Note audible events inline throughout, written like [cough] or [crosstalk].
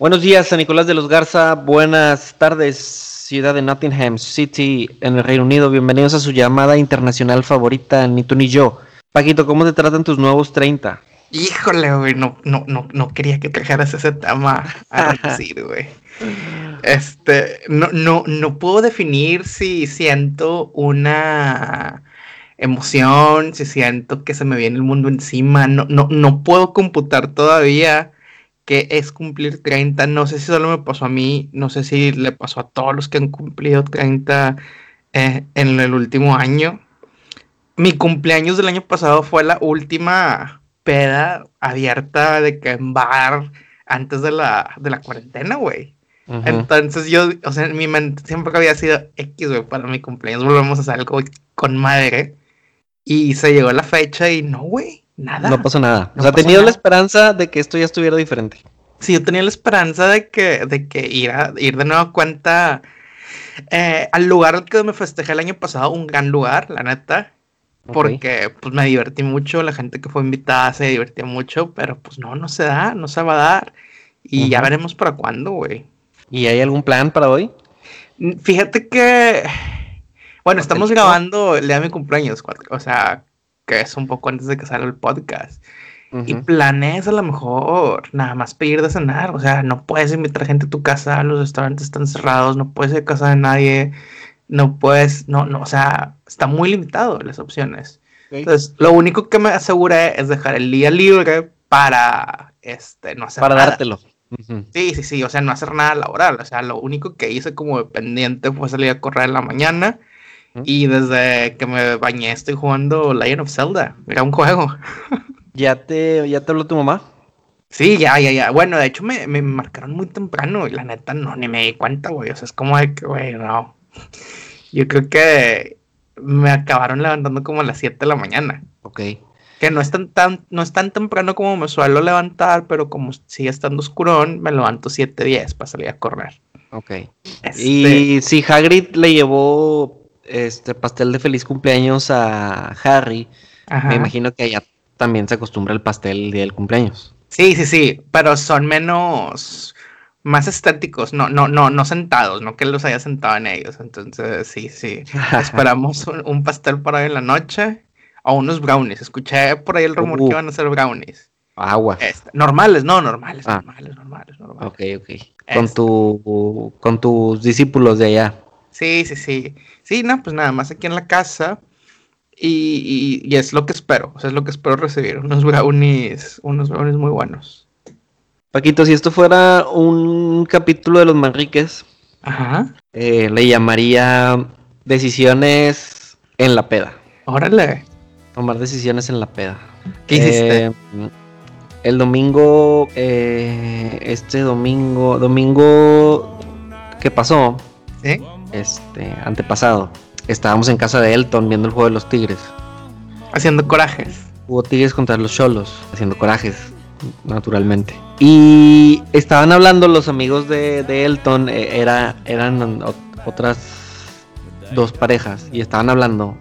Buenos días, San Nicolás de los Garza. Buenas tardes, ciudad de Nottingham City, en el Reino Unido. Bienvenidos a su llamada internacional favorita, ni tú ni yo. Paquito, ¿cómo te tratan tus nuevos 30? Híjole, güey, no, no, no, no quería que trajeras ese tema a [laughs] decir, güey. Este, no, no, no puedo definir si siento una emoción, si siento que se me viene el mundo encima. No, no, no puedo computar todavía que es cumplir 30. No sé si solo me pasó a mí, no sé si le pasó a todos los que han cumplido 30 eh, en el último año. Mi cumpleaños del año pasado fue la última peda abierta de que en bar antes de la, de la cuarentena, güey. Entonces yo, o sea, mi mente siempre había sido X, güey, para mi cumpleaños volvemos a hacer algo con madre. Y se llegó la fecha y no, güey, nada. No pasó nada. o sea, tenía la esperanza de que esto ya estuviera diferente. Sí, yo tenía la esperanza de que, de que ir, a, ir de nuevo a cuenta eh, al lugar que me festejé el año pasado, un gran lugar, la neta porque pues me divertí mucho, la gente que fue invitada se divirtió mucho, pero pues no, no se da, no se va a dar. Y ya veremos para cuándo, güey. ¿Y hay algún plan para hoy? Fíjate que, bueno, estamos grabando el día de mi cumpleaños, o sea, que es un poco antes de que salga el podcast. Y planees a lo mejor nada más pedir de cenar, o sea, no puedes invitar gente a tu casa, los restaurantes están cerrados, no puedes ir a casa de nadie no puedes, no, no, o sea, está muy limitado las opciones. Entonces, lo único que me aseguré es dejar el día libre para, este, no hacer para dártelo. Sí, sí, sí, o sea, no hacer nada laboral. O sea, lo único que hice como dependiente fue salir a correr en la mañana. Y desde que me bañé estoy jugando Legend of Zelda. Era un juego. [laughs] ¿Ya te, ya te habló tu mamá? Sí, ya, ya, ya. Bueno, de hecho me, me marcaron muy temprano y la neta no, ni me di cuenta, güey. O sea, es como de que, güey, no. Yo creo que me acabaron levantando como a las 7 de la mañana. Ok. Que no es tan, tan, no es tan temprano como me suelo levantar, pero como sigue estando oscurón, me levanto 7, 10 para salir a correr. Ok. Este y si Hagrid le llevó este pastel de feliz cumpleaños a Harry, me imagino que allá también se acostumbra el pastel el día del cumpleaños. Sí, sí, sí, pero son menos más estéticos, no, no, no, no sentados, no que los haya sentado en ellos. Entonces, sí, sí. [laughs] Esperamos un, pastel para hoy en la noche o unos brownies. Escuché por ahí el rumor que uh. iban a ser brownies. Agua. Este, normales, no, normales, ah. normales, normales, normales. Ok, ok. Con tu, con tus discípulos de allá. Sí, sí, sí. Sí, no, pues nada más aquí en la casa. Y, y, y es lo que espero. O sea, es lo que espero recibir. Unos brownies, unos brownies muy buenos. Paquito, si esto fuera un capítulo de los Manriques, eh, le llamaría Decisiones en la peda. Órale. Tomar decisiones en la peda. ¿Qué hiciste? Eh, el domingo, eh, este domingo, domingo ¿qué pasó, ¿Sí? Este, antepasado, estábamos en casa de Elton viendo el juego de los Tigres. Haciendo corajes. Hubo Tigres contra los Cholos, haciendo corajes naturalmente. Y estaban hablando los amigos de, Elton, eh, era, eran otras dos parejas, y estaban hablando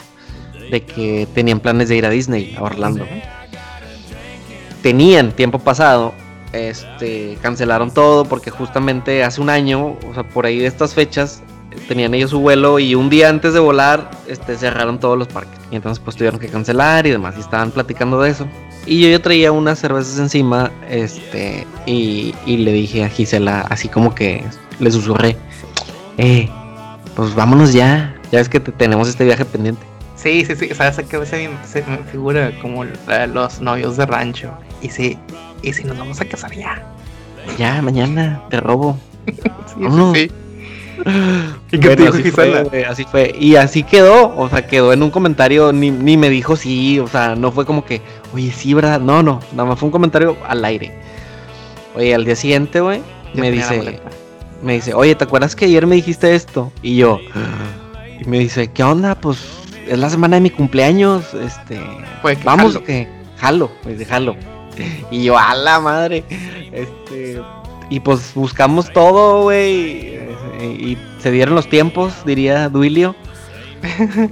de que tenían planes de ir a Disney, a Orlando. Tenían tiempo pasado, este, cancelaron todo porque justamente hace un año, o sea, por ahí de estas fechas, tenían ellos su vuelo y un día antes de volar, este, cerraron todos los parques. Y entonces pues tuvieron que cancelar y demás, y estaban platicando de eso. Y yo ya traía unas cervezas encima, este, y, le dije a Gisela, así como que le susurré, eh, pues vámonos ya, ya es que tenemos este viaje pendiente. Sí, sí, sí, sabes que se, se me figura como los novios de rancho. Y sí, y si nos vamos a casar ya. Ya, mañana, te robo. [laughs] sí, sí. ¿Y qué así fue, así fue. Y así quedó, o sea, quedó en un comentario, ni, ni, me dijo sí, o sea, no fue como que, oye, sí, ¿verdad? No, no, nada más fue un comentario al aire. Oye, al día siguiente, güey, me dice, me dice, oye, ¿te acuerdas que ayer me dijiste esto? Y yo, y me dice, ¿qué onda? Pues es la semana de mi cumpleaños, este, vamos, que jalo, pues jalo. Y yo, a la madre, este, y pues buscamos todo, güey. Y se dieron los tiempos, diría Duilio. [laughs]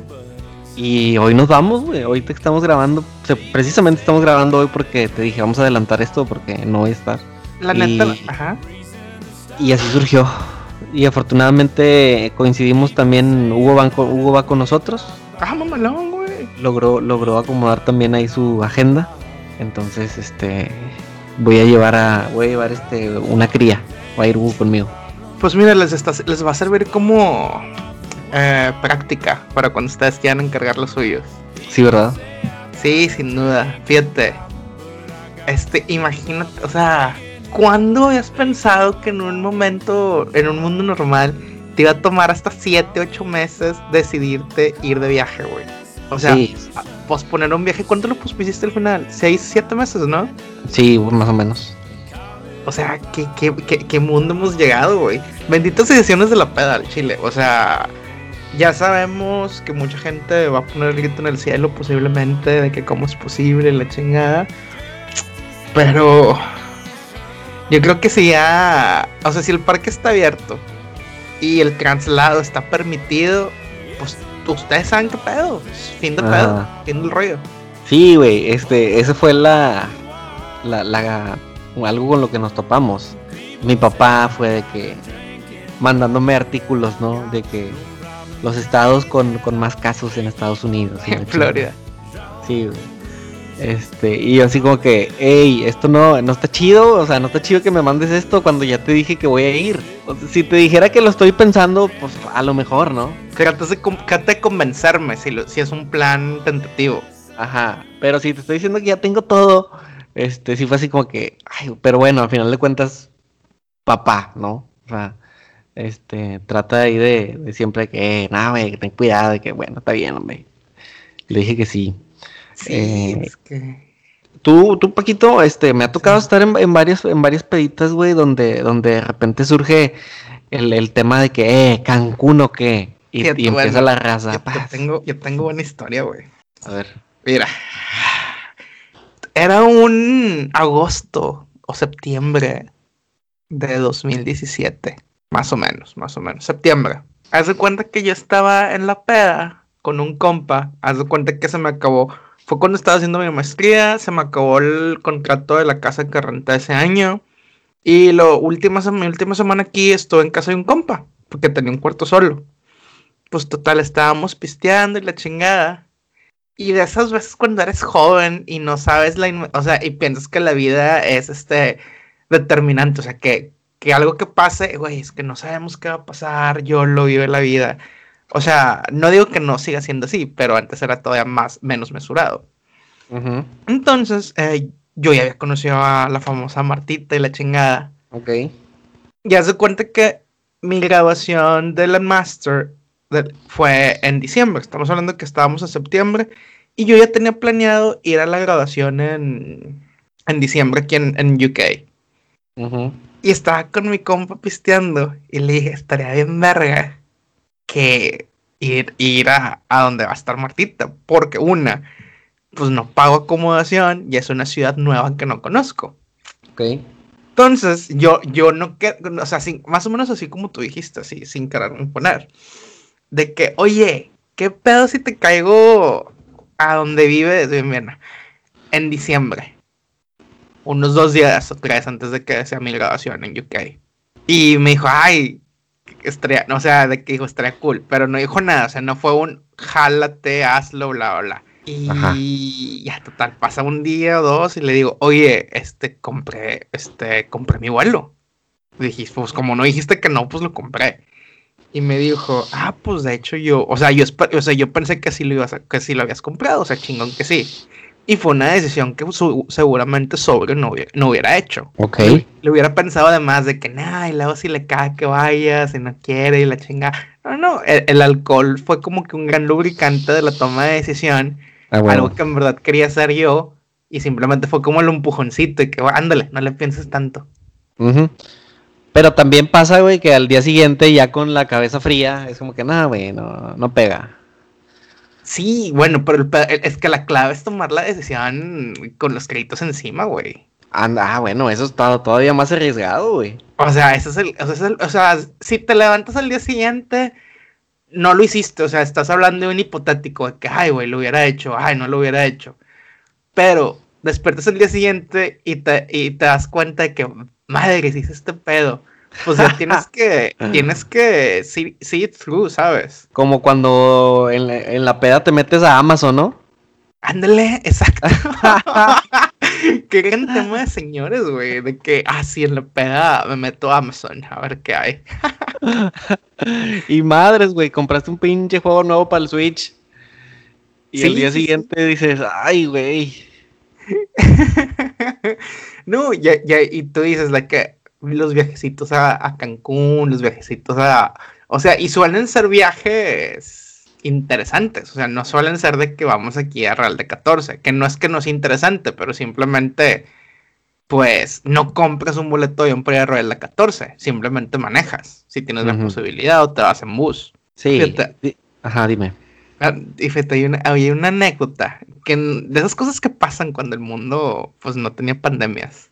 y hoy nos vamos, güey. Hoy te estamos grabando. precisamente estamos grabando hoy porque te dije, vamos a adelantar esto porque no voy a estar. La neta, ajá. Y así surgió. Y afortunadamente coincidimos también, Hugo, Banco, Hugo va con nosotros. Ah, mamalón, güey. Logró, logró acomodar también ahí su agenda. Entonces, este, voy a llevar a, voy a llevar este, una cría. Va a ir Hugo conmigo. Pues mira, les, les va a servir como eh, práctica para cuando ustedes quieran encargar los suyos. Sí, ¿verdad? Sí, sin duda. Fíjate. Este, imagínate, o sea, ¿cuándo habías pensado que en un momento, en un mundo normal, te iba a tomar hasta 7, 8 meses decidirte ir de viaje, güey? O sea, posponer un viaje, ¿cuánto lo pospusiste al final? 6, 7 meses, ¿no? Sí, más o menos. O sea, ¿qué, qué, qué, mundo hemos llegado, güey? Benditas ediciones de la peda al chile. O sea, ya sabemos que mucha gente va a poner el grito en el cielo posiblemente de que cómo es posible la chingada. Pero yo creo que si ya, o sea, si el parque está abierto y el traslado está permitido, pues ustedes saben qué pedo. Fin de pedo, fin del rollo. Sí, güey, este, ese fue la, la, la, algo con lo que nos topamos. Mi papá fue de que mandándome artículos, ¿no? De que los estados con, más casos en Estados Unidos. En Florida. [laughs] Sí, Este, y yo así como que, hey, esto no, no está chido, o sea, no está chido que me mandes esto cuando ya te dije que voy a ir. si te dijera que lo estoy pensando, pues a lo mejor, ¿no? Trata de, de convencerme si, si es un plan tentativo. Ajá, pero si te estoy diciendo que ya tengo todo, este, sí fue así como que, ay, pero bueno, al final de cuentas, papá, ¿no? O sea, este, trata ahí de, de siempre que, eh, nada, güey, ten cuidado, de que, bueno, está bien, hombre. Le dije que sí. Sí, eh, es que... Tú, tú, Paquito, este, me ha tocado estar en, en, varias, en varias peditas, güey, donde, donde de repente surge el, el tema de que, eh, Cancún o qué, y, empieza la raza. Yo, yo, tengo, yo tengo buena historia, güey. A ver. Mira, era un agosto o septiembre de 2017. Más o menos, más o menos. Septiembre. Haz de cuenta que yo estaba en la peda con un compa. Haz de cuenta que se me acabó. Fue cuando estaba haciendo mi maestría. Se me acabó el contrato de la casa que renté ese año. Y lo última, mi última semana aquí estuve en casa de un compa. Porque tenía un cuarto solo. Pues total, estábamos pisteando y la chingada. Y de esas veces cuando eres joven y no sabes la... O sea, y piensas que la vida es este determinante. O sea, que que algo que pase, güey, es que no sabemos qué va a pasar, yo lo vive la vida. O sea, no digo que no siga siendo así, pero antes era todavía más, menos mesurado. Entonces, eh, yo ya había conocido a la famosa Martita y la chingada. Ok. Ya se cuenta que mi grabación de la Master fue en diciembre. Estamos hablando que estábamos en septiembre. Y yo ya tenía planeado ir a la grabación en, en diciembre aquí en, en UK. Y estaba con mi compa pisteando y le dije, estaría bien verga que ir, ir a, donde va a estar Martita, porque una, pues no pago acomodación y es una ciudad nueva que no conozco. Ok. Entonces, yo, yo no quiero, o sea, más o menos así como tú dijiste, así, sin querer poner, de que, oye, ¿qué pedo si te caigo a donde vive en diciembre? unos dos días o tres antes de que sea mi grabación en UK. Y me dijo, ay, estaría, o sea, de que dijo, estaría cool, pero no dijo nada, o sea, no fue un jálate, hazlo, bla, bla, Y ya, total, pasa un día o dos y le digo, oye, este, compré, este, compré mi vuelo. Dijiste, pues como no dijiste que no, pues lo compré. Y me dijo, ah, pues de hecho yo, o sea, yo, o sea, yo pensé que sí lo ibas a, que sí lo habías comprado, o sea, chingón que sí. Y fue una decisión que seguramente sobre no hubiera, hecho. Ok. Le, hubiera pensado además de que, nah, y luego si le cae que vaya, si no quiere y la chinga. No, no, el, alcohol fue como que un gran lubricante de la toma de decisión. Ah, algo que en verdad quería hacer yo. Y simplemente fue como el empujoncito y que, ándale, no le pienses tanto. Pero también pasa, güey, que al día siguiente ya con la cabeza fría es como que, nada, güey, no, no pega. Sí, bueno, pero es que la clave es tomar la decisión con los créditos encima, güey. Ah, bueno, eso está todavía más arriesgado, güey. O sea, eso es el, o sea, si te levantas al día siguiente, no lo hiciste, o sea, estás hablando de un hipotético, de que, ay, güey, lo hubiera hecho, ay, no lo hubiera hecho. Pero despiertas el día siguiente y te, y te das cuenta de que, madre, si hice este pedo. Pues ya tienes [laughs] que, tienes que see, it through, ¿sabes? Como cuando en, en la peda te metes a Amazon, ¿no? Ándale, exacto. [laughs] qué gran tema de señores, güey. De que, ah, sí, en la peda me meto a Amazon a ver qué hay. [laughs] y madres, güey, compraste un pinche juego nuevo para el Switch. Y el día siguiente dices, ay, güey. No, ya, ya, y tú dices, que los viajecitos a, a Cancún, los viajecitos a. O sea, y suelen ser viajes interesantes. O sea, no suelen ser de que vamos aquí a Real de 14, que no es que no sea interesante, pero simplemente, pues, no compras un boleto de un para Real de 14, simplemente manejas. Si tienes la posibilidad o te vas en bus. Sí. Ajá, dime. Ah, y fíjate, hay una, hay una anécdota que de esas cosas que pasan cuando el mundo, pues, no tenía pandemias.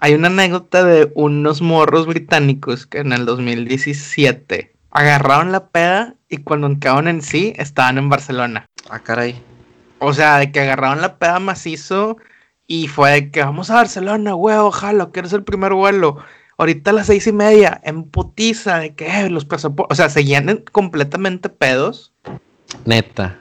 Hay una anécdota de unos morros británicos que en el 2017 agarraron la peda y cuando quedaron en sí, estaban en Barcelona. Ah, caray. O sea, de que agarraron la peda macizo y fue de que vamos a Barcelona, güey, ojalá, que eres el primer vuelo. Ahorita a las seis y media, en putiza, de que eh, los pasaportes, o sea, seguían completamente pedos. Neta.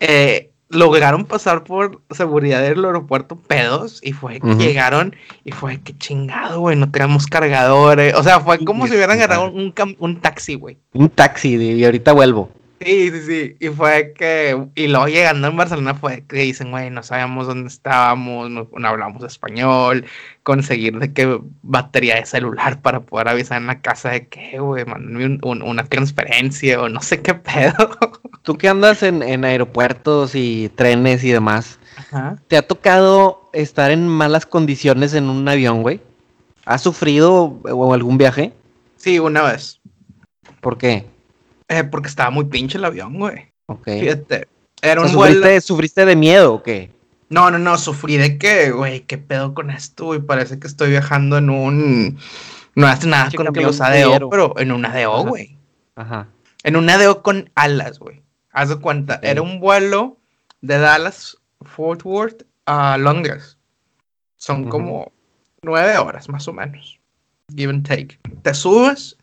Eh, lograron pasar por seguridad del aeropuerto pedos y fue que llegaron y fue que chingado, güey, no tenemos cargadores. O sea, fue como si hubieran agarrado un, un taxi, güey. Un taxi, y ahorita vuelvo. Sí, sí, sí. Y fue que. Y luego llegando en Barcelona fue que dicen, güey, no sabíamos dónde estábamos, no, hablamos español, conseguir de qué batería de celular para poder avisar en la casa de que, güey, mandame una transferencia o no sé qué [laughs] pedo. Tú que andas en, en aeropuertos y trenes y demás, ¿te ha tocado estar en malas condiciones en un avión, güey? ¿Has sufrido o algún viaje? Sí, una vez. ¿Por qué? Eh, porque estaba muy pinche el avión, güey. Ok. Fíjate. Era un ¿sufriste, ¿Sufriste de miedo o qué? No, no, no, sufrí de que, güey, qué pedo con esto, y parece que estoy viajando en un. No hace nada con los ADO, pero en un ADO, güey. Ajá. En un ADO con alas, güey. Haz de cuenta, era un vuelo de Dallas, Fort Worth a Londres. Son como nueve horas, más o menos. Give and take. Te subes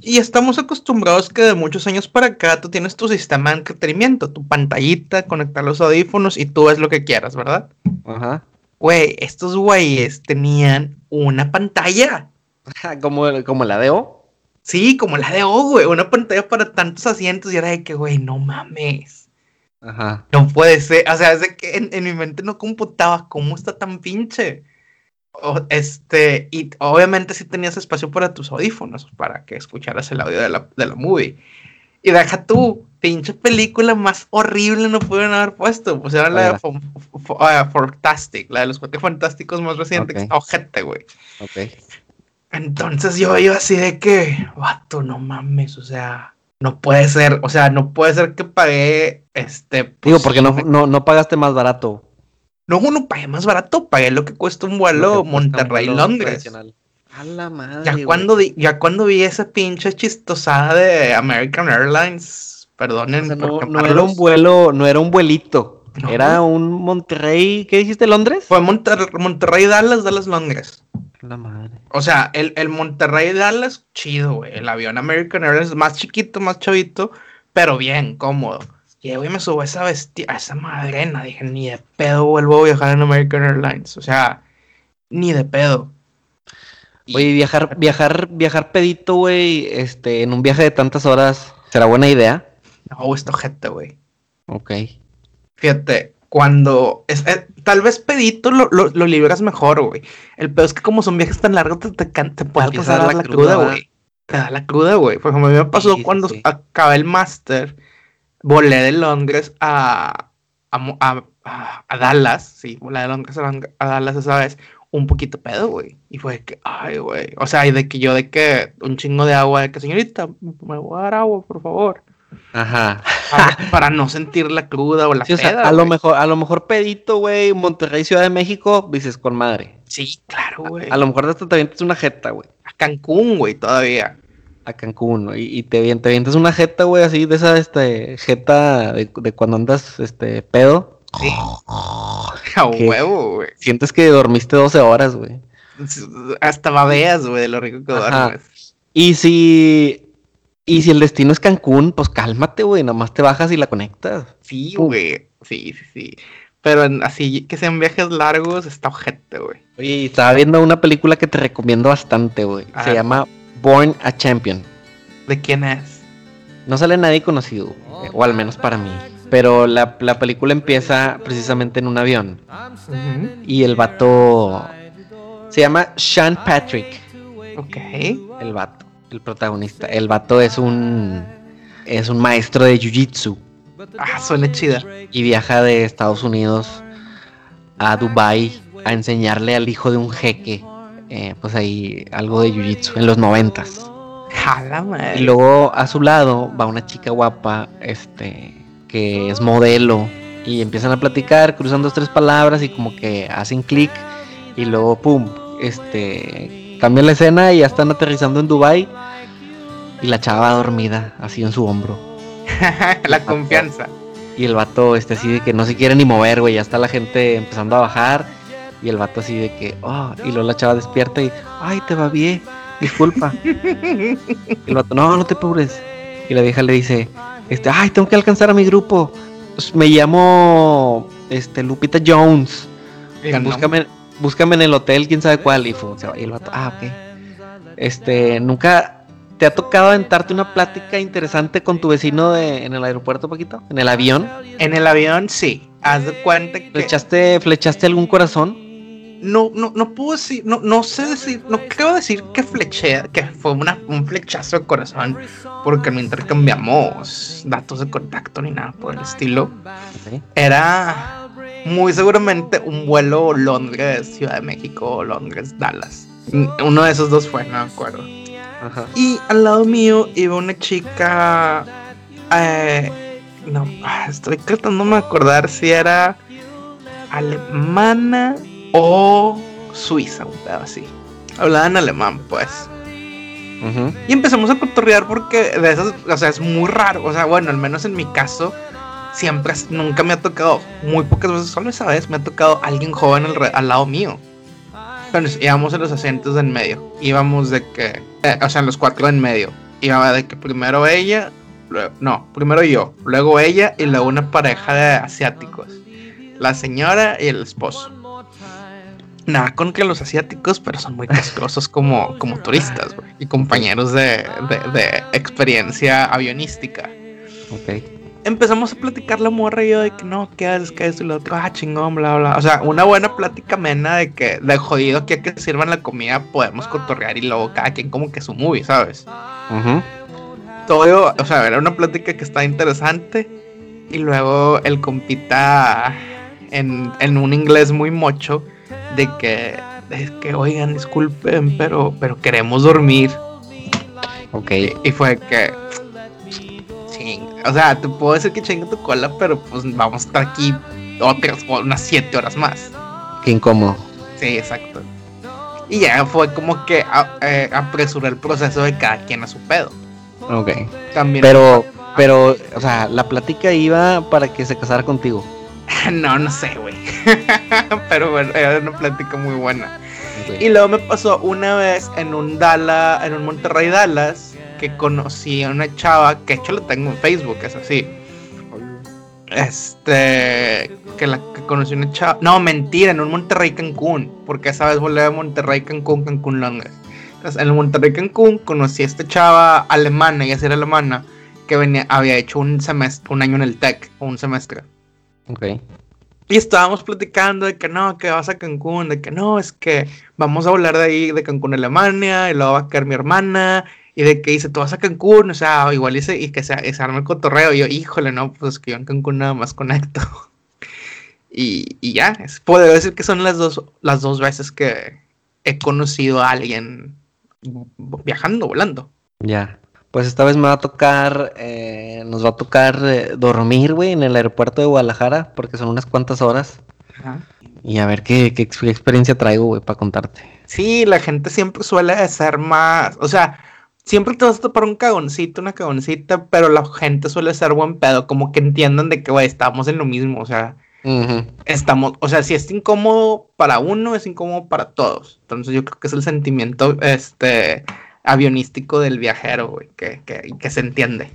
y estamos acostumbrados que de muchos años para acá tú tienes tu sistema de entretenimiento, tu pantallita, conectar los audífonos y tú ves lo que quieras, ¿verdad? Ajá. Güey, estos güeyes tenían una pantalla. ¿Como, como la de O? Sí, como la de O, güey. Una pantalla para tantos asientos y era de que, güey, no mames. Ajá. No puede ser. O sea, es de que en, en mi mente no computaba cómo está tan pinche este, y obviamente si tenías espacio para tus audífonos, para que escucharas el audio de la, de la movie. Y deja tú, pinche película más horrible no pudieron haber puesto. Pues era la de ah, Fantastic, la de los cuatro fantásticos más recientes. Okay. Ojete, güey. Ok. Entonces yo iba así de que, vato, no mames, o sea, no puede ser, o sea, no puede ser que pagué, este... Pues, Digo, porque no, no, no pagaste más barato. No, no pagué más barato, pagué lo que cuesta un vuelo Monterrey-Londres. A la madre. Ya cuando, ya cuando vi esa pinche chistosada de American Airlines, perdonen. no, era un vuelo, no era un vuelito. Era un Monterrey, ¿qué dijiste, Londres? Fue Monterrey, Dallas, Dallas, Londres. La madre. O sea, el, el Monterrey Dallas, chido, güey. El avión American Airlines más chiquito, más chavito, pero bien, cómodo. Y me subo a esa bestia, a esa madrena. Dije, ni de pedo vuelvo a viajar en American Airlines. O sea, ni de pedo. Oye, viajar, viajar, viajar pedito, güey, este, en un viaje de tantas horas, ¿será buena idea? No, esto gente, güey. Ok. Fíjate, cuando es, eh, tal vez pedito lo, lo, libras mejor, güey. El pedo es que como son viajes tan largos, te, te, puede alcanzar la, cruda, güey. Te da la cruda, güey. Por ejemplo, a mí me pasó cuando acabé el máster volé de Londres a, a, Dallas, sí, volé de Londres a, Dallas esa vez, un poquito pedo, güey. Y fue que, ay, güey. O sea, y de que yo de que un chingo de agua, de que señorita, me voy a dar agua, por favor. Ajá. Para, no sentir la cruda o la sí, a lo mejor, a lo mejor pedito, güey, Monterrey, Ciudad de México, dices con madre. Sí, claro, güey. A, lo mejor esto también es una jeta, güey. A Cancún, güey, todavía a Cancún, y, te, te una jeta, güey, así de esa este, jeta de, cuando andas este, pedo. Sí. [laughs] a huevo, güey. Sientes que dormiste 12 horas, güey. hasta babeas, güey, de lo rico que duermes. Y si. Y si el destino es Cancún, pues cálmate, güey. Nomás te bajas y la conectas. Sí, güey. Sí, sí, sí. Pero así que sean viajes largos, está ojete, güey. Oye, estaba viendo una película que te recomiendo bastante, güey. Se llama Born a Champion. ¿De quién es? No sale nadie conocido, o al menos para mí. Pero la, película empieza precisamente en un avión. Y el vato se llama Sean Patrick. Ok. El vato, el protagonista. El vato es un es un maestro de jiu-jitsu. Ah, suena chida. Y viaja de Estados Unidos a Dubai a enseñarle al hijo de un jeque, eh, pues ahí algo de jiu-jitsu en los noventas. Y luego a su lado va una chica guapa, este, que es modelo y empiezan a platicar, cruzan dos tres palabras y como que hacen clic y luego pum, este, cambia la escena y ya están aterrizando en Dubai y la chava dormida así en su hombro. [laughs] la confianza. Y el vato este así de que no se quiere ni mover, güey, ya está la gente empezando a bajar y el vato así de que, oh, y luego la chava despierta y, ay, te va bien, disculpa. y el vato, no, no te apures. Y la vieja le dice, este, ay, tengo que alcanzar a mi grupo. Pues, me llamo este Lupita Jones. Búscame, búscame en el hotel, quién sabe cuál. Y, fue, y el vato, ah, ok. Este, nunca te ha tocado aventarte una plática interesante con tu vecino de, en el aeropuerto, Paquito? ¿En el avión? En el avión, sí. Haz de cuenta que. ¿Flechaste, flechaste algún corazón? No, no, no puedo decir, no, no sé decir, no quiero decir que fleché, que fue una, un flechazo de corazón, porque no intercambiamos datos de contacto ni nada por el estilo. Era muy seguramente un vuelo Londres, Ciudad de México, Londres, Dallas. Uno de esos dos fue, no me acuerdo. Y al lado mío iba una chica. Eh, no, estoy tratando de acordar si era alemana o Suiza, un pedo así. Hablaban alemán, pues. Y empezamos a cotorrear porque de esas, o sea, es muy raro. O sea, bueno, al menos en mi caso, siempre, nunca me ha tocado, muy pocas veces, solo esa vez me ha tocado alguien joven al, lado mío. Entonces íbamos en los asientos en medio. Íbamos de que, eh, o sea, en los cuatro en medio. Iba de que primero ella, no, primero yo, luego ella y luego una pareja de asiáticos. La señora y el esposo. Nada con que los asiáticos, pero son muy castrosos como, como turistas, güey. Y compañeros de, de, experiencia avionística. Ok. Empezamos a platicar la morra y yo de que no, ¿qué haces? ¿Qué es? Y lo otro, ah, chingón, bla, bla. O sea, una buena plática mena de que, de jodido que a que sirvan la comida podemos cotorrear y luego cada quien como que su movie, ¿sabes? Todo, o sea, era una plática que está interesante. Y luego el compita en, en un inglés muy mocho de que es que oigan, disculpen, pero pero queremos dormir. Ok. Y, fue que ching, o sea, te puedo decir que chinga tu cola, pero pues vamos a estar aquí otras unas siete horas más. Qué incómodo. Sí, exacto. Y ya fue como que eh, apresuré el proceso de cada quien a su pedo. Ok. También. Pero, pero, o sea, la plática iba para que se casara contigo. [laughs] no, no sé, güey. [laughs] Pero bueno, era una plática muy buena. Y luego me pasó una vez en un Dallas, en un Monterrey Dallas, que conocí a una chava, que de hecho lo tengo en Facebook, es así. Este, que la que conocí una chava, no, mentira, en un Monterrey Cancún, porque esa vez volé de Monterrey Cancún, Cancún Londres. Entonces, en el Monterrey Cancún conocí a esta chava alemana, ella era alemana, que venía, había hecho un semestre, un año en el TEC, o un semestre. Ok. Y estábamos platicando de que no, que vas a Cancún, de que no, es que vamos a hablar de ahí, de Cancún, Alemania, y luego va a caer mi hermana, y de que dice, tú vas a Cancún, o sea, igual dice, y que se, se arma el cotorreo, y yo, híjole, no, pues que yo en Cancún nada más conecto. [laughs] y, y ya, es, puedo decir que son las dos, las dos veces que he conocido a alguien viajando, volando. Ya. Pues esta vez me va a tocar, eh, nos va a tocar eh, dormir, güey, en el aeropuerto de Guadalajara, porque son unas cuantas horas. Ajá. Y a ver qué, qué experiencia traigo, güey, para contarte. Sí, la gente siempre suele ser más, o sea, siempre te vas a topar un cagoncito, una cagoncita, pero la gente suele ser buen pedo, como que entiendan de que, güey, estamos en lo mismo, o sea, estamos, o sea, si es incómodo para uno, es incómodo para todos. Entonces yo creo que es el sentimiento este avionístico del viajero, güey, que, que, se entiende.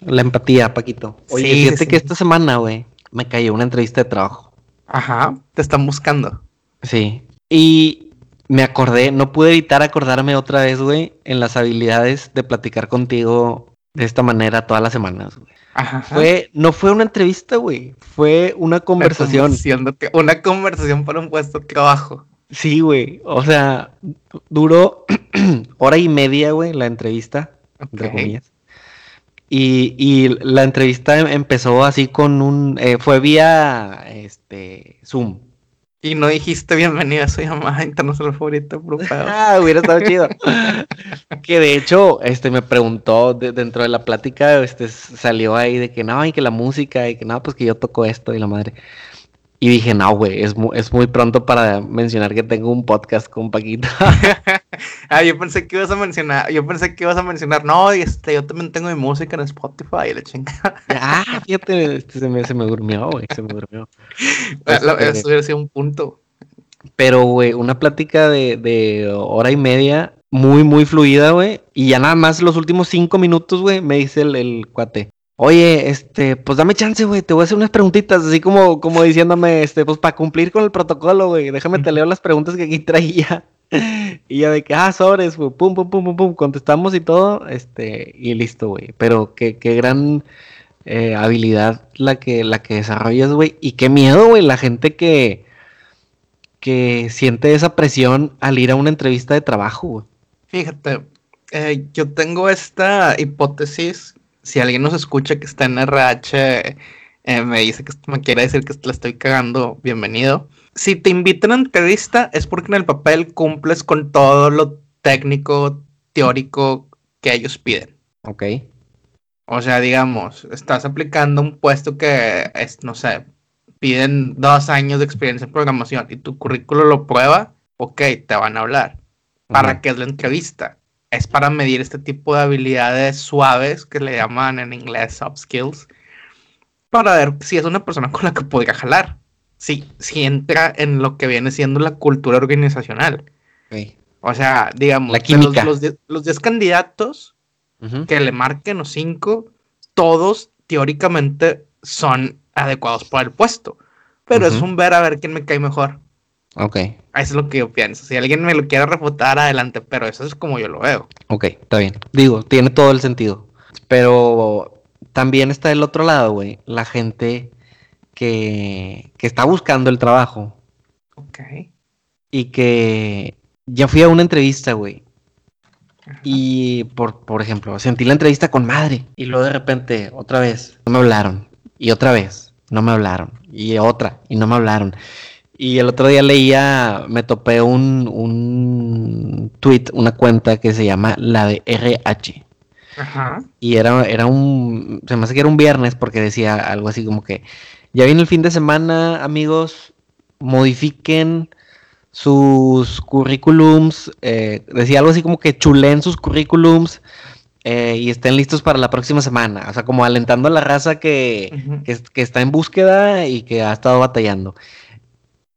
La empatía, Paquito. Oye, fíjate que esta semana, güey, me cayó una entrevista de trabajo. Ajá, te están buscando. Sí. Y me acordé, no pude evitar acordarme otra vez, güey, en las habilidades de platicar contigo de esta manera todas las semanas, güey. Ajá. Fue, no fue una entrevista, güey, fue una conversación. Una conversación para un puesto de trabajo. Sí, güey. O sea, duró [clears throat] hora y media, güey, la entrevista, entre comillas. Y, y, la entrevista em, empezó así con un, eh, fue vía, este, Zoom. Y no dijiste bienvenida, soy llamada [laughs] internacional favorita, [laughs] Ah, hubiera estado chido. que de hecho, este, me preguntó dentro de la plática, este, salió ahí de que no, y que la música, y que no, pues que yo toco esto y la madre. Y dije, no, güey, es muy, es muy pronto para mencionar que tengo un podcast con Paquita. [laughs] ah, yo pensé que ibas a mencionar, yo pensé que ibas a mencionar, no, este, yo también tengo mi música en Spotify la chingada. [laughs] ah, fíjate, este, se, me, se me durmió, güey, se me durmió. [laughs] Este, eso hubiera sido un punto. Pero, güey, una plática de, de hora y media muy, muy fluida, güey. Y ya nada más los últimos cinco minutos, güey, me dice el, el cuate. Oye, este, pues dame chance, güey, te voy a hacer unas preguntitas, así como, como diciéndome, este, pues para cumplir con el protocolo, güey, déjame te leo las preguntas que aquí traía. [laughs] y ya de que, ah, sobres, güey, pum, pum, pum, pum, pum, contestamos y todo, este, y listo, güey. Pero qué, qué gran eh, habilidad la que, la que desarrollas, güey, y qué miedo, güey, la gente que, que siente esa presión al ir a una entrevista de trabajo, güey. Fíjate, eh, yo tengo esta hipótesis si alguien nos escucha que está en RH, eh, me dice que me quiere decir que la estoy cagando, bienvenido. Si te invitan a entrevista es porque en el papel cumples con todo lo técnico, teórico que ellos piden. Ok. O sea, digamos, estás aplicando un puesto que es, no sé, piden dos años de experiencia en programación y tu currículo lo prueba, ok, te van a hablar. ¿Para qué es la entrevista? Es para medir este tipo de habilidades suaves que le llaman en inglés soft skills, para ver si es una persona con la que podría jalar, si, si entra en lo que viene siendo la cultura organizacional. O sea, digamos, los, los, 10 candidatos que le marquen los 5, todos teóricamente son adecuados para el puesto, pero es un ver a ver quién me cae mejor. Ok. Eso es lo que yo pienso. Si alguien me lo quiere refutar, adelante, pero eso es como yo lo veo. Ok, está bien. Digo, tiene todo el sentido. Pero también está del otro lado, güey. La gente que, que está buscando el trabajo. Ok. Y que ya fui a una entrevista, güey. Y por, por ejemplo, sentí la entrevista con madre. Y luego de repente, otra vez, no me hablaron. Y otra vez, no me hablaron. Y otra, y no me hablaron. Y el otro día leía, me topé un, un tweet, una cuenta que se llama la de RH. Ajá. Y era, era un, se me hace que era un viernes porque decía algo así como que, ya viene el fin de semana, amigos, modifiquen sus currículums, eh, decía algo así como que chulen sus currículums eh, y estén listos para la próxima semana, o sea, como alentando a la raza que, que, que está en búsqueda y que ha estado batallando.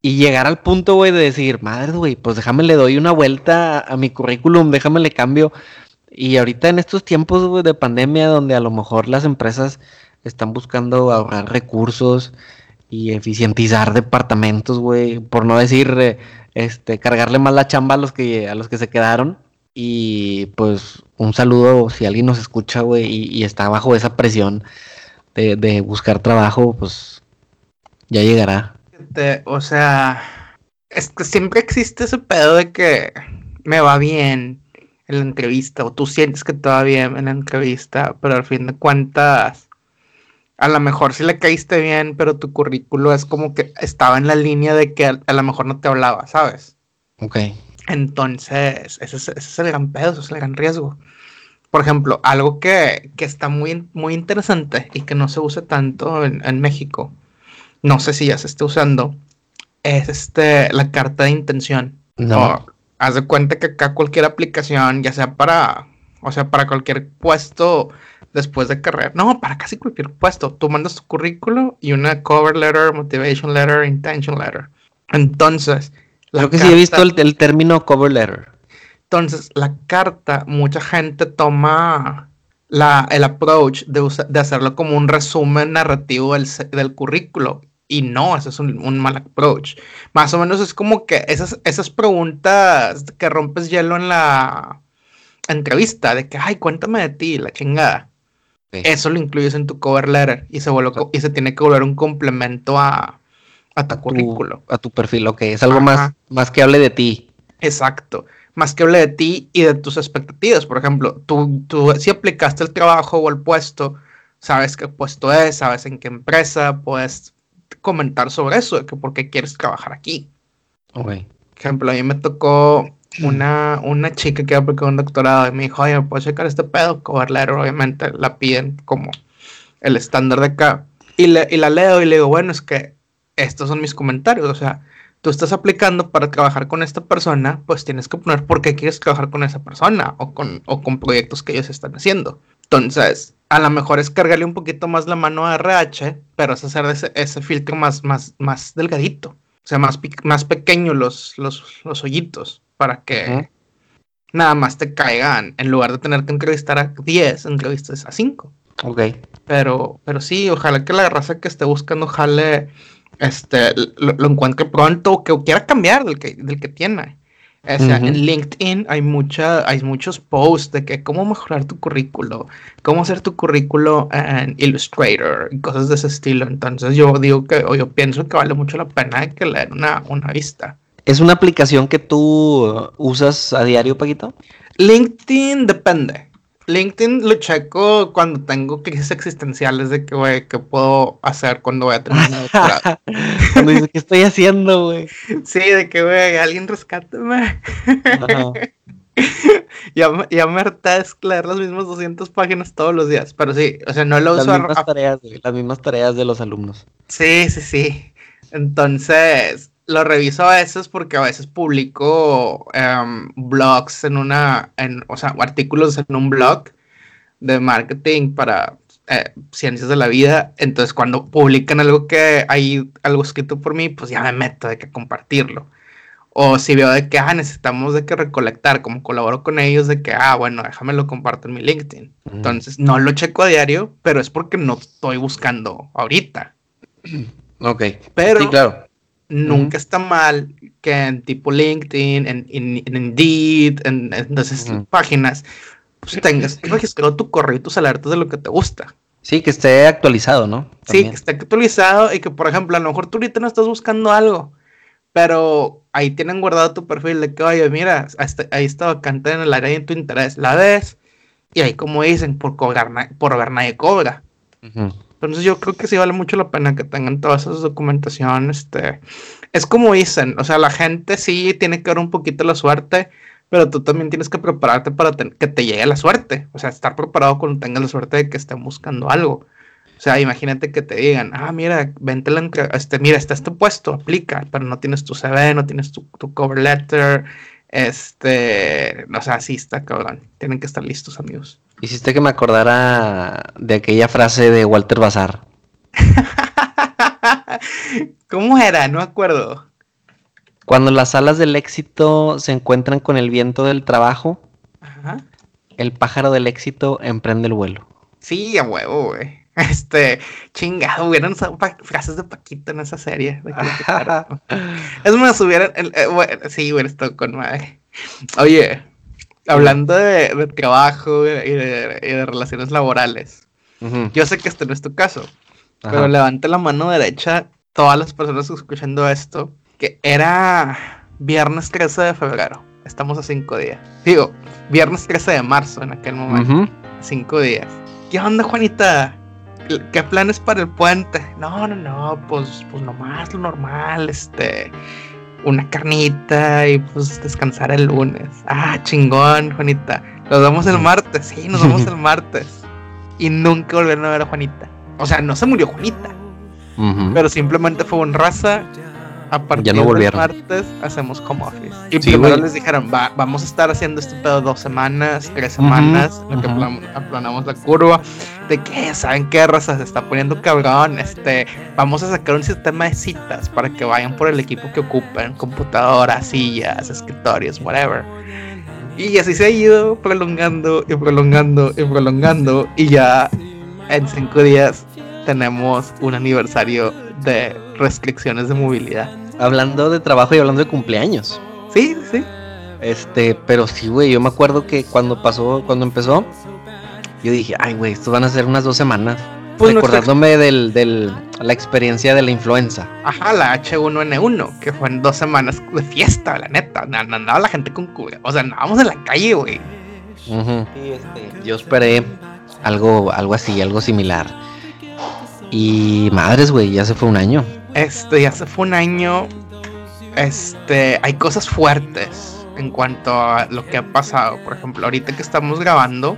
Y llegar al punto, güey, de decir, madre, güey, pues déjame le doy una vuelta a, mi currículum, déjame le cambio. Y ahorita en estos tiempos, güey, de pandemia, donde a lo mejor las empresas están buscando ahorrar recursos y eficientizar departamentos, güey, por no decir, eh, este, cargarle más la chamba a los que, a los que se quedaron. Y pues un saludo si alguien nos escucha, güey, y, está bajo esa presión de, de buscar trabajo, pues ya llegará o sea, es que siempre existe ese pedo de que me va bien en la entrevista, o tú sientes que te va bien en la entrevista, pero al fin de cuentas, a lo mejor sí le caíste bien, pero tu currículo es como que estaba en la línea de que a, lo mejor no te hablaba, ¿sabes? Ok. Entonces, ese es, el gran pedo, ese es el gran riesgo. Por ejemplo, algo que, está muy, muy interesante y que no se usa tanto en, en México no sé si ya se está usando, es este, la carta de intención. No. haz de cuenta que acá cualquier aplicación, ya sea para O sea, para cualquier puesto después de carrera. No, para casi cualquier puesto. Tú mandas tu currículo y una cover letter, motivation letter, intention letter. Entonces, Creo que sí he visto el, término cover letter. Entonces, la carta, mucha gente toma la, el approach de, de, hacerlo como un resumen narrativo del, del currículo. Y no, eso es un, mal approach. Más o menos es como que esas, esas preguntas que rompes hielo en la entrevista, de que, ay, cuéntame de ti, la chingada. Eso lo incluyes en tu cover letter y se, vuelve, y se tiene que volver un complemento a, a tu currículo. a tu perfil, ok. Es algo más, más que hable de ti. Exacto. Más que hable de ti y de tus expectativas. Por ejemplo, tú, tú si aplicaste el trabajo o el puesto, sabes qué puesto es, sabes en qué empresa, puedes comentar sobre eso, de que por qué quieres trabajar aquí. Ok. Por ejemplo, a mí me tocó una, una chica que aplicó un doctorado y me dijo, oye, ¿puedo checar este pedo? Letter, obviamente, la piden como el estándar de acá. Y, le, y la leo y le digo, bueno, es que estos son mis comentarios, o sea, tú estás aplicando para trabajar con esta persona, pues tienes que poner por qué quieres trabajar con esa persona o con, o con proyectos que ellos están haciendo. Entonces, a lo mejor es cargarle un poquito más la mano a RH, pero es hacer ese, ese filtro más, más, más delgadito, o sea, más, más pequeño los, los, los hoyitos para que nada más te caigan. En lugar de tener que entrevistar a 10, entrevistas a 5. Ok. Pero, pero sí, ojalá que la raza que esté buscando jale este, lo, encuentre pronto o que quiera cambiar del que, del que tiene. O sea, en LinkedIn hay, mucha, hay muchos posts de que cómo mejorar tu currículo, cómo hacer tu currículo en Illustrator y cosas de ese estilo. Entonces yo digo que, o yo pienso que vale mucho la pena que leer una, una vista. ¿Es una aplicación que tú usas a diario, Paquito? LinkedIn depende. LinkedIn lo checo cuando tengo crisis existenciales de que, güey, ¿qué puedo hacer cuando voy a terminar [laughs] cuando dice, ¿qué estoy haciendo, güey? Sí, de que, güey, alguien rescáteme. [laughs] ya, ya me harta leer las mismas 200 páginas todos los días, pero sí, o sea, no lo uso. Las mismas tareas, las mismas tareas de los alumnos. Sí, sí, sí. Entonces, lo reviso a veces porque a veces publico em, blogs en una, en, o sea, artículos en un blog de marketing para eh, ciencias de la vida. Entonces, cuando publican algo que hay algo escrito por mí, pues ya me meto de que compartirlo. O si veo de que, ah, necesitamos de que recolectar, como colaboro con ellos, de que, ah, bueno, déjame lo comparto en mi LinkedIn. Entonces, no lo checo a diario, pero es porque no estoy buscando ahorita. Ok. Pero, sí, claro nunca está mal que en tipo LinkedIn, en, Indeed, en, esas páginas, pues tengas [clears throat] registrado tu correo y tus alertas de lo que te gusta. Sí, que esté actualizado, ¿no? Sí, que esté actualizado y que, por ejemplo, a lo mejor tú ahorita no estás buscando algo, pero ahí tienen guardado tu perfil de que, oye, mira, ahí está vacante en el área de tu interés, la ves, y ahí como dicen, por cobrar, por ver nadie cobra. Entonces yo creo que sí vale mucho la pena que tengan todas esas documentación. Este, es como dicen, o sea, la gente sí tiene que ver un poquito la suerte, pero tú también tienes que prepararte para que te llegue la suerte. O sea, estar preparado cuando tengas la suerte de que estén buscando algo. O sea, imagínate que te digan, ah, mira, vente la este, mira, está este puesto, aplica, pero no tienes tu CV, no tienes tu cover letter, este, o sea, sí está cabrón. Tienen que estar listos, amigos. Hiciste que me acordara de aquella frase de Walter Bazar. [laughs] ¿Cómo era? No me acuerdo. Cuando las alas del éxito se encuentran con el viento del trabajo, el pájaro del éxito emprende el vuelo. Sí, a huevo, güey. [laughs] Este, chingado, hubieran frases de Paquito en esa serie. [laughs] es más, hubieran. Eh, bueno, sí, hubiera estado con madre. Oye, hablando de, trabajo y de, relaciones laborales, yo sé que este no es tu caso, pero levante la mano derecha todas las personas escuchando esto, que era viernes 13 de febrero. Estamos a cinco días. Digo, viernes 13 de marzo en aquel momento. Cinco días. ¿Qué onda, Juanita? ¿Qué planes para el puente? No, no, no, pues, pues nomás lo normal, este, una carnita y pues descansar el lunes. Ah, chingón, Juanita. Nos vemos el martes, sí, nos vemos el [laughs] martes. Y nunca volvieron a ver a Juanita. O sea, no se murió Juanita. Pero simplemente fue un raza. A partir no del martes hacemos home office. Y Sí, primero güey. les dijeron, va, vamos a estar haciendo este pedo dos semanas, tres semanas, lo que plan- aplanamos la curva. De que, ¿saben qué, raza? Se está poniendo cabrón. Este, vamos a sacar un sistema de citas para que vayan por el equipo que ocupen, computadoras, sillas, escritorios, whatever. Y así se ha ido prolongando y prolongando y prolongando. Y ya en cinco días tenemos un aniversario de restricciones de movilidad. Hablando de trabajo y hablando de cumpleaños. Sí, sí. Este, pero sí, güey, yo me acuerdo que cuando pasó, cuando empezó, yo dije, ay, güey, estos van a ser unas dos semanas. Pues nuestra- recordándome del, del, la experiencia de la influenza. Ajá, la H1N1, que fue en dos semanas de fiesta, la neta. Andaba la gente con cubre. O sea, andábamos en la calle, güey. Ujú. Yo esperé algo, algo así, algo similar. Y madres, güey, ya se fue un año. Este, ya se fue un año. Este, hay cosas fuertes en cuanto a lo que ha pasado. Por ejemplo, ahorita que estamos grabando,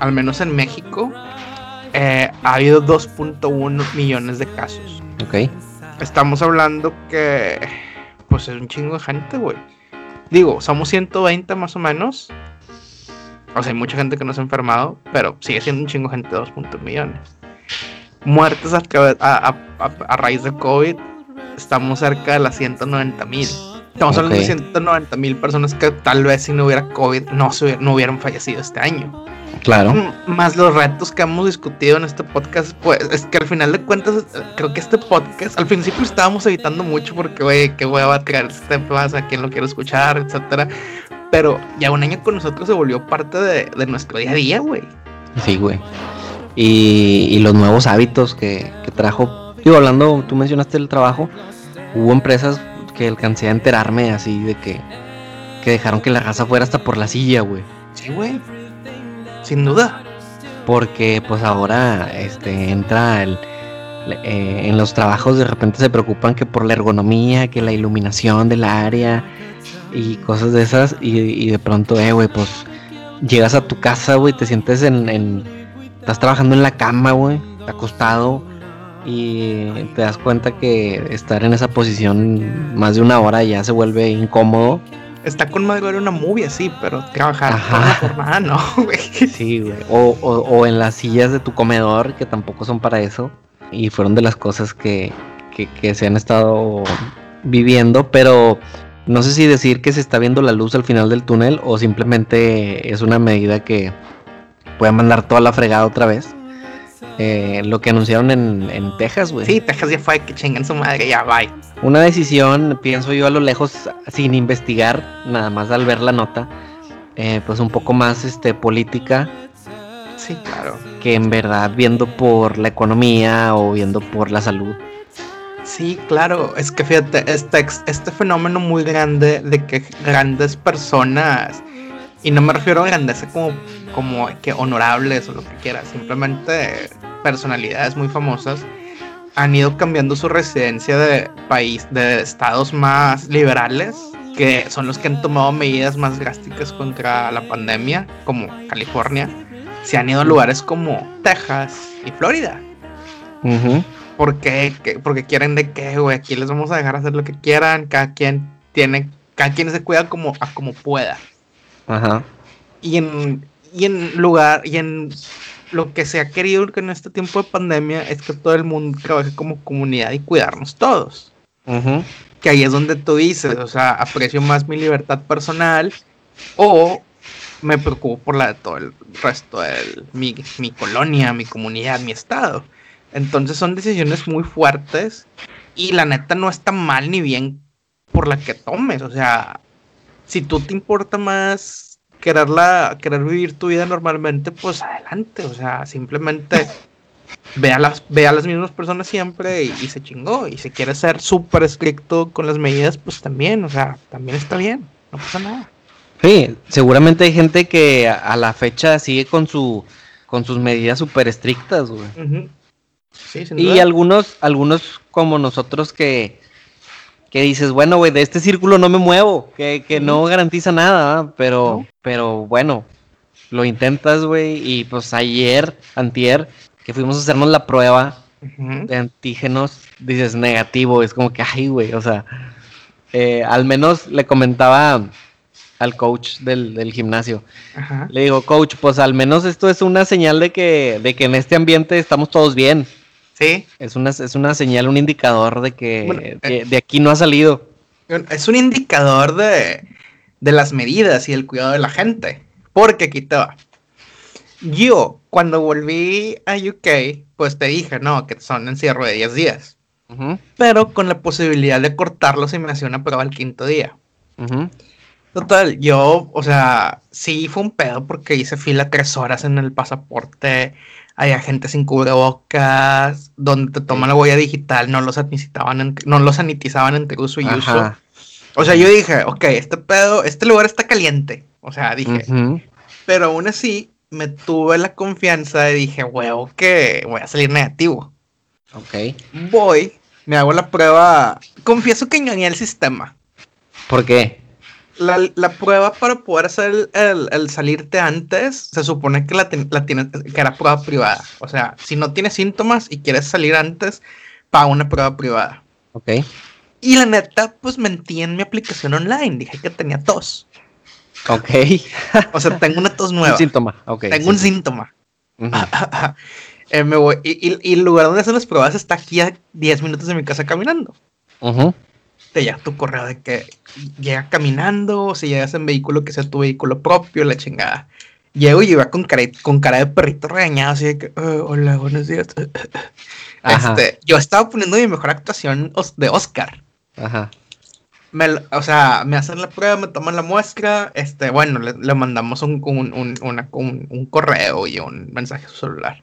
al menos en México, eh, ha habido 2.1 millones de casos. Ok. Estamos hablando que, pues es un chingo de gente, güey. Digo, somos 120 más o menos. O sea, hay mucha gente que no se ha enfermado, pero sigue siendo un chingo de gente, 2.1 millones. Muertes a, tra- a- a- a- a raíz de COVID, estamos cerca de las 190 mil. Estamos hablando de Ok. 190 mil personas que tal vez si no hubiera COVID no, se hubiera- no hubieran fallecido este año. Claro. M- Más los retos que hemos discutido en este podcast, pues es que al final de cuentas, creo que este podcast, al principio estábamos evitando mucho porque, güey, qué hueva traer este a quien lo quiere escuchar, etcétera. Pero ya un año con nosotros se volvió parte de, de nuestro día a día, güey. Sí, güey. Y, y los nuevos hábitos que, que trajo. Digo, hablando, tú mencionaste el trabajo. Hubo empresas que alcancé a enterarme así de que, que dejaron que la raza fuera hasta por la silla, güey. Sí, güey. Sin duda. Porque pues ahora este entra el eh, en los trabajos de repente se preocupan que por la ergonomía, que la iluminación del área y cosas de esas y, y de pronto, eh, güey, pues llegas a tu casa, güey, te sientes en, en- estás trabajando en la cama, güey, acostado y te das cuenta que estar en esa posición más de una hora ya se vuelve incómodo. Está con ver una movie así, pero trabajar Ajá. toda la jornada, no, [laughs] güey. Sí, güey. O, o, o en las sillas de tu comedor, que tampoco son para eso. Y fueron de las cosas que, que, que se han estado viviendo, pero no sé si decir que se está viendo la luz al final del túnel o simplemente es una medida que puede mandar toda la fregada otra vez. Eh, lo que anunciaron en, en Texas, güey. Sí, Texas ya fue que chingan su madre, ya, bye. Una decisión, pienso yo a lo lejos, sin investigar, nada más al ver la nota, eh, pues un poco más este, política Sí, claro. que en verdad viendo por la economía o viendo por la salud. Sí, claro, es que fíjate, este, este fenómeno muy grande de que grandes personas, y no me refiero a grandeza como, como que honorables o lo que quieras, simplemente personalidades muy famosas, han ido cambiando su residencia de país, de estados más liberales, que son los que han tomado medidas más drásticas contra la pandemia, como California, se han ido a lugares como Texas y Florida. ¿Por qué? ¿Qué- Porque quieren de qué, güey. Aquí les vamos a dejar hacer lo que quieran. Cada quien tiene, cada quien se cuida como, a como pueda. Ajá. Y en, y en lugar, y en lo que se ha querido que en este tiempo de pandemia es que todo el mundo trabaje como comunidad y cuidarnos todos. Que ahí es donde tú dices, o sea, aprecio más mi libertad personal o me preocupo por la de todo el resto de mi, mi colonia, mi comunidad, mi estado. Entonces son decisiones muy fuertes y la neta no está mal ni bien por la que tomes. O sea, si tú te importa más quererla, querer vivir tu vida normalmente, pues adelante. O sea, simplemente [laughs] ve a las, ve a las mismas personas siempre y, y se chingó. Y si quieres ser súper estricto con las medidas, pues también, o sea, también está bien. No pasa nada. Sí, seguramente hay gente que a, la fecha sigue con su con sus medidas súper estrictas, güey. Ujú. Sí, sin Y algunos, algunos como nosotros que, que dices, bueno, güey, de este círculo no me muevo, que, que no garantiza nada, pero, No. pero bueno, lo intentas, güey, y pues ayer, antier, que fuimos a hacernos la prueba de antígenos, dices negativo, es como que, ay, güey, o sea, eh, al menos le comentaba al coach del, gimnasio. Le digo, coach, pues al menos esto es una señal de que, de que en este ambiente estamos todos bien. Sí. Es una, es una señal, un indicador de que eh, de, aquí no ha salido. Es un indicador de, de las medidas y el cuidado de la gente. Porque aquí te va. Yo, cuando volví a UK, pues te dije, no, que son encierro de 10 días. Pero con la posibilidad de cortarlo si me hacía una prueba el quinto día. Total, yo, o sea, sí fue un pedo porque hice fila tres horas en el pasaporte. Hay gente sin cubrebocas, donde te toman la huella digital, no los sanitizaban, no los sanitizaban entre uso y uso. O sea, yo dije, ok, este pedo, este lugar está caliente. O sea, dije. Pero aún así, me tuve la confianza y dije, huevo, que voy a salir negativo. Ok. Voy, me hago la prueba. Confieso que engañé el sistema. ¿Por qué? La, prueba para poder hacer el, salirte antes, se supone que la, la tienes, que era prueba privada. O sea, si no tienes síntomas y quieres salir antes, paga una prueba privada. Ok. Y la neta, pues mentí en mi aplicación online. Dije que tenía tos. Ok. [laughs] o sea, tengo una tos nueva. Un síntoma, ok. Tengo un síntoma. Eh, me voy. Y, el lugar donde hacen las pruebas está aquí a 10 minutos de mi casa caminando. Te llega tu correo de que llega caminando, o si llegas en vehículo que sea tu vehículo propio, la chingada. Llego y iba con cara, con cara de perrito regañado, así de que, eh, hola, buenos días. [laughs] Este, yo estaba poniendo mi mejor actuación de Oscar. Ajá o sea, me hacen la prueba, me toman la muestra, este, bueno, le, mandamos un, un, correo y un mensaje a su celular.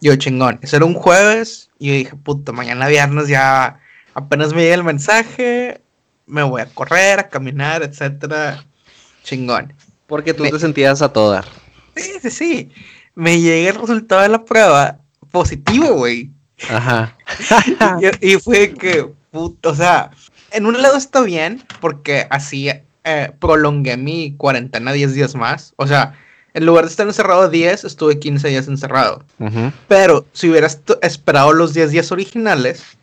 Yo, chingón, eso era un jueves, y yo dije, puto, mañana viernes ya apenas me llega el mensaje, me voy a correr, a caminar, etcétera, chingón. Porque tú te sentías a toda. Sí, sí, sí. Me llega el resultado de la prueba positivo, güey. Ajá. [laughs] y, y, fue que, puto, o sea, en un lado está bien, porque así eh, prolongué mi cuarentena 10 días más. O sea, en lugar de estar encerrado 10, estuve 15 días encerrado. Pero si hubiera esperado los 10 días originales,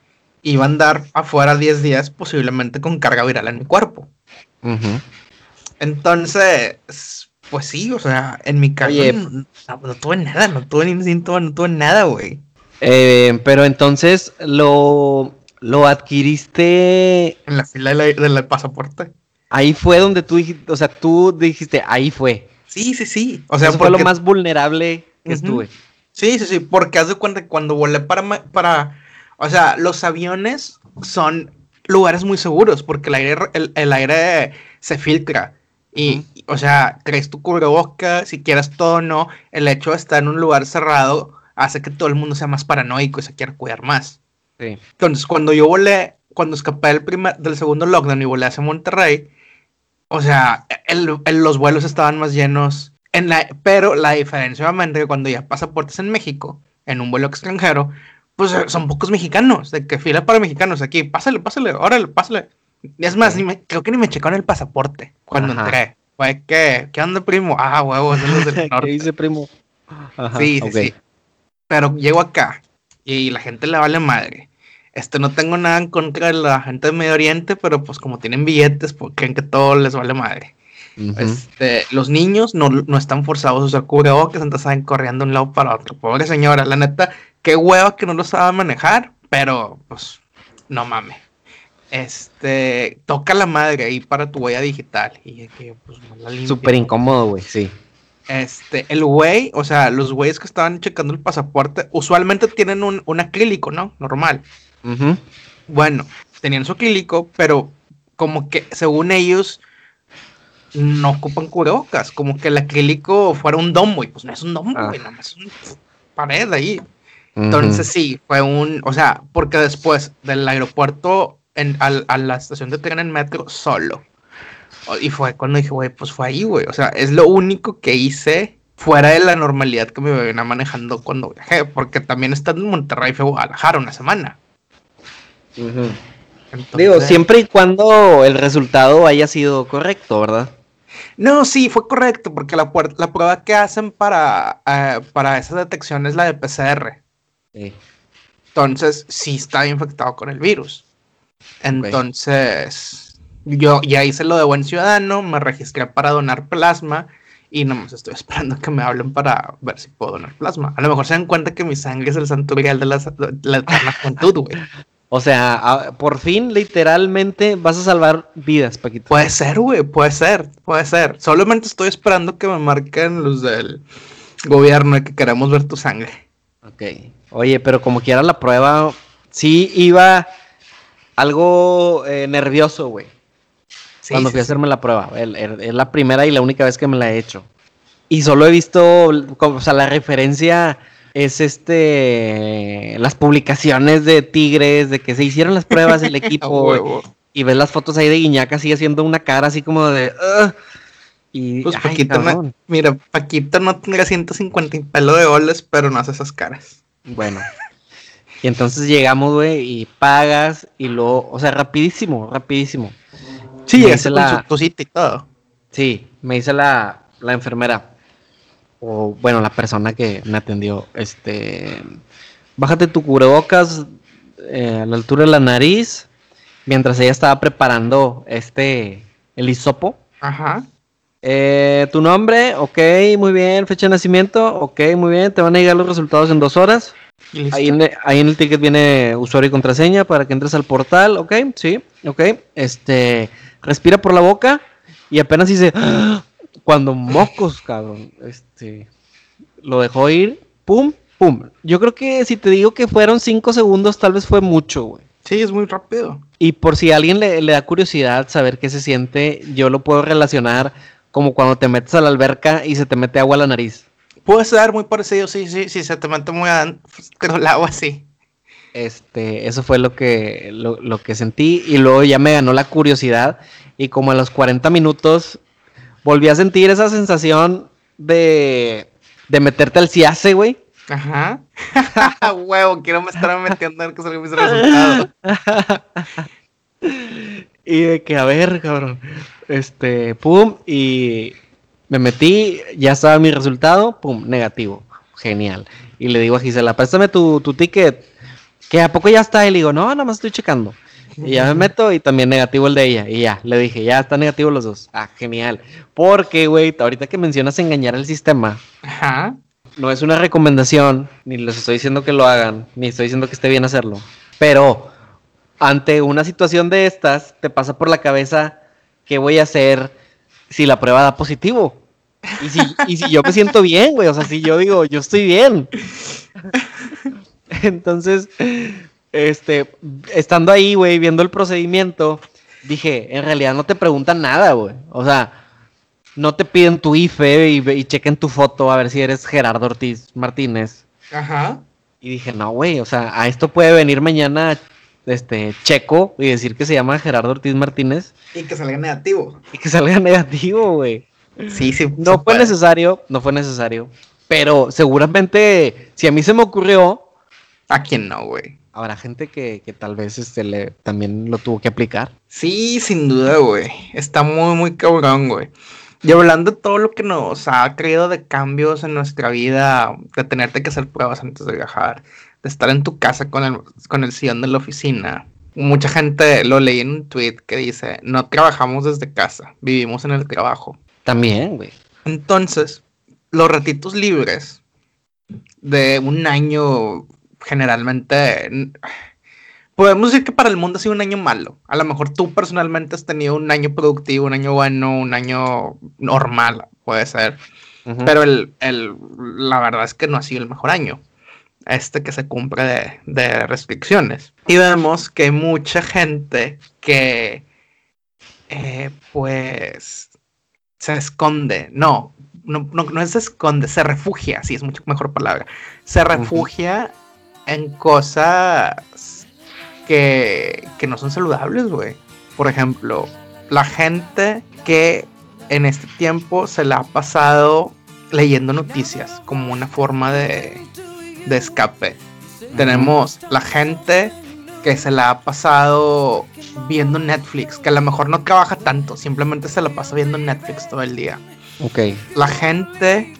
iba a andar afuera 10 días posiblemente con carga viral en mi cuerpo. Entonces, pues sí, o sea, en mi caso no, tuve nada, no tuve ni síntoma, no tuve nada, güey. Eh, pero entonces lo lo adquiriste. En la fila del pasaporte. Ahí fue donde tú dijiste, o sea, tú dijiste, ahí fue. Sí, sí, sí. O sea, fue lo más vulnerable que estuve. Sí, sí, sí, porque haz de cuenta que cuando volé para, para, o sea, los aviones son lugares muy seguros porque el aire, el, aire se filtra. Y, o sea, crees tu cubrebocas, si quieres todo o no, el hecho de estar en un lugar cerrado hace que todo el mundo sea más paranoico y se quiera cuidar más. Entonces, cuando yo volé, cuando escapé del, primer, del segundo lockdown y volé hacia Monterrey, o sea, los vuelos estaban más llenos. En la, pero la diferencia, obviamente, que cuando ya pasaportes en México, en un vuelo extranjero, pues eh, son pocos mexicanos, de que fila para mexicanos aquí, pásale, pásale, órale, pásale. Es más, creo que ni me checaron el pasaporte cuando entré. Fue que, ¿qué onda, primo? Ah, huevos, del [laughs] norte. ¿Qué dice, primo? sí, sí, sí. Pero llego acá y la gente le vale madre. Este, no tengo nada en contra de la gente de Medio Oriente, pero pues como tienen billetes, pues creen que todo les vale madre. este, los niños no, no, están forzados a usar cubrebocas, entonces saben corriendo de un lado para otro. Pobre señora, la neta, qué hueva que no lo sabe manejar, pero pues no mames. Este, toca la madre ahí para tu huella digital. Y que, pues, Súper incómodo, güey, sí. Este, el güey, o sea, los güeyes que estaban checando el pasaporte, usualmente tienen un, un acrílico, ¿no? Normal. Bueno, tenían su acrílico, pero como que según ellos no ocupan cubrebocas, como que el acrílico fuera un domo y pues no es un domo, ah. nada más es una pared ahí. Entonces sí, fue un, o sea, porque después del aeropuerto en, a la estación de tren en metro solo. Y fue cuando dije, güey, pues fue ahí, güey. O sea, es lo único que hice fuera de la normalidad que me venía manejando cuando viajé, porque también está en Monterrey fue Guadalajara una semana. Digo, siempre y cuando el resultado haya sido correcto, ¿verdad? No, sí, fue correcto, porque la, la prueba que hacen para, eh, para esa detección es la de PCR. Entonces, sí estaba infectado con el virus. Entonces, yo ya hice lo de buen ciudadano, me registré para donar plasma y nomás estoy esperando que me hablen para ver si puedo donar plasma. A lo mejor se dan cuenta que mi sangre es el santo de la, la eterna juventud, güey. O sea, por fin, literalmente, vas a salvar vidas, Paquito. Puede ser, güey, puede ser, puede ser. Solamente estoy esperando que me marquen los del gobierno y que queremos ver tu sangre. Ok. Oye, pero como quiera la prueba, sí iba algo eh, nervioso, güey. cuando fui a hacerme la prueba. Es la primera y la única vez que me la he hecho. Y solo he visto, o sea, la referencia es este las publicaciones de Tigres de que se hicieron las pruebas del [laughs] equipo y ves las fotos ahí de Guiñaca sigue haciendo una cara así como de y pues Paquito no, mira Paquito no tendrá 150 y pelo de goles pero no hace esas caras. Bueno. Y entonces llegamos güey y pagas y luego o sea rapidísimo rapidísimo. Sí es la y todo. Sí me dice la la enfermera o bueno, la persona que me atendió, este, bájate tu cubrebocas eh, a la altura de la nariz, mientras ella estaba preparando este, el hisopo. Ajá. Eh, tu nombre, ok, muy bien. Fecha de nacimiento, ok, muy bien. Te van a llegar los resultados en dos horas. Ahí en, ahí en, el ticket viene usuario y contraseña para que entres al portal, ok, sí, ok. Este, respira por la boca y apenas dice, cuando mocos, cabrón, este, lo dejó ir, pum, pum. Yo creo que si te digo que fueron cinco segundos, tal vez fue mucho, güey. Sí, es muy rápido. Y por si a alguien le, da curiosidad saber qué se siente, yo lo puedo relacionar como cuando te metes a la alberca y se te mete agua a la nariz. Puede ser muy parecido, sí, sí, sí, se te mete muy [laughs] pero el agua sí. Este, eso fue lo que, lo, lo que sentí y luego ya me ganó la curiosidad y como a los 40 minutos volví a sentir esa sensación de, de meterte al CIACE, güey. Ajá. [laughs] Huevo, quiero me estar metiendo en que salga mis resultados. [laughs] y de que, a ver, cabrón. Este, pum, y me metí, ya estaba mi resultado, pum, negativo. Genial. Y le digo a Gisela, préstame tu, tu ticket. Que a poco ya está. Y le digo, no, nada más estoy checando. Y ya me meto y también negativo el de ella. Y ya, le dije, ya está negativo los dos. Ah, genial. Porque, güey, ahorita que mencionas engañar al sistema. Ajá. No es una recomendación, ni les estoy diciendo que lo hagan, ni estoy diciendo que esté bien hacerlo. Pero ante una situación de estas, te pasa por la cabeza, ¿qué voy a hacer si la prueba da positivo? Y si, [laughs] y si yo me siento bien, güey, o sea, si yo digo, yo estoy bien. [laughs] Entonces, este, estando ahí, güey, viendo el procedimiento, dije, en realidad no te preguntan nada, güey. O sea, no te piden tu IFE y, chequen tu foto a ver si eres Gerardo Ortiz Martínez. Ajá. Y dije, no, güey, o sea, a esto puede venir mañana este Checo y decir que se llama Gerardo Ortiz Martínez. Y que salga negativo. Y que salga [laughs] negativo, güey. Sí, sí. No fue necesario, no fue necesario. Pero seguramente, si a mí se me ocurrió. ¿A quién no, güey? habrá gente que, tal vez este le, también lo tuvo que aplicar. Sí, sin duda, güey. Está muy, muy cabrón, güey. Y hablando de todo lo que nos ha creado de cambios en nuestra vida, de tenerte que hacer pruebas antes de viajar, de estar en tu casa con el, con el sillón de la oficina. Mucha gente lo leí en un tweet que dice, no trabajamos desde casa, vivimos en el trabajo. También, güey. Entonces, los ratitos libres de un año generalmente podemos decir que para el mundo ha sido un año malo. A lo mejor tú personalmente has tenido un año productivo, un año bueno, un año normal, puede ser. Pero el, la verdad es que no ha sido el mejor año. Este que se cumple de, restricciones. Y vemos que hay mucha gente que, eh, pues, se esconde. No, no, no, se esconde, se refugia, sí, es mucho mejor palabra. Se refugia en cosas que, que no son saludables, güey. Por ejemplo, la gente que en este tiempo se la ha pasado leyendo noticias como una forma de, de escape. Tenemos la gente que se la ha pasado viendo Netflix, que a lo mejor no trabaja tanto, simplemente se la pasa viendo Netflix todo el día. Ok. La gente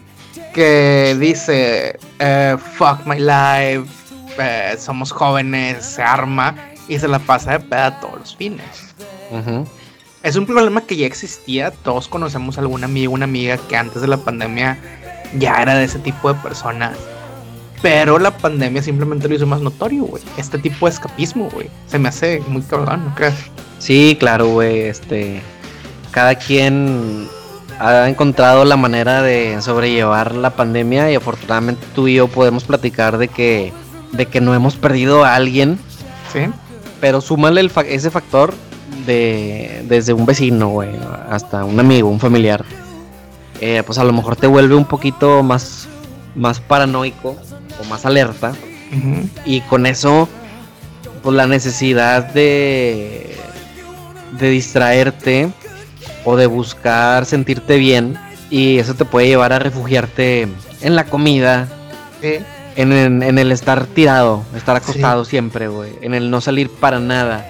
que dice, eh, fuck my life, eh, somos jóvenes, se arma y se la pasa de peda todos los fines. Es un problema que ya existía. Todos conocemos algún amigo, una amiga que antes de la pandemia ya era de ese tipo de persona. Pero la pandemia simplemente lo hizo más notorio, güey. Este tipo de escapismo, güey. Se me hace muy cabrón, ¿no crees? Sí, claro, güey. Este. Cada quien ha encontrado la manera de sobrellevar la pandemia y afortunadamente tú y yo podemos platicar de que, de que no hemos perdido a alguien. Sí. Pero súmale ese factor de desde un vecino, güey, hasta un amigo, un familiar. Eh, pues a lo mejor te vuelve un poquito más, más paranoico o más alerta. Y con eso, pues la necesidad de, de distraerte o de buscar sentirte bien y eso te puede llevar a refugiarte en la comida, en, el estar tirado, estar acostado siempre, güey, en el no salir para nada,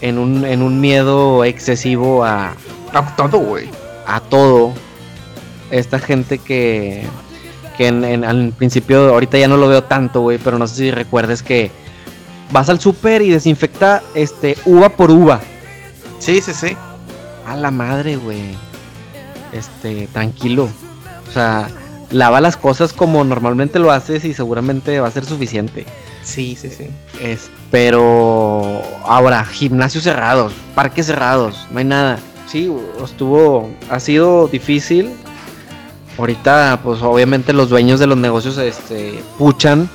en un, en un miedo excesivo a... A todo, güey. A todo. Esta gente que, que en, al principio, ahorita ya no lo veo tanto, güey, pero no sé si recuerdes que vas al súper y desinfecta este uva por uva. Sí, sí, sí. A la madre, güey. Este, tranquilo. O sea, lava las cosas como normalmente lo haces y seguramente va a ser suficiente. Sí, sí, sí. Es, pero ahora, gimnasios cerrados, parques cerrados, no hay nada. Sí, estuvo, ha sido difícil. Ahorita, pues obviamente los dueños de los negocios este, puchan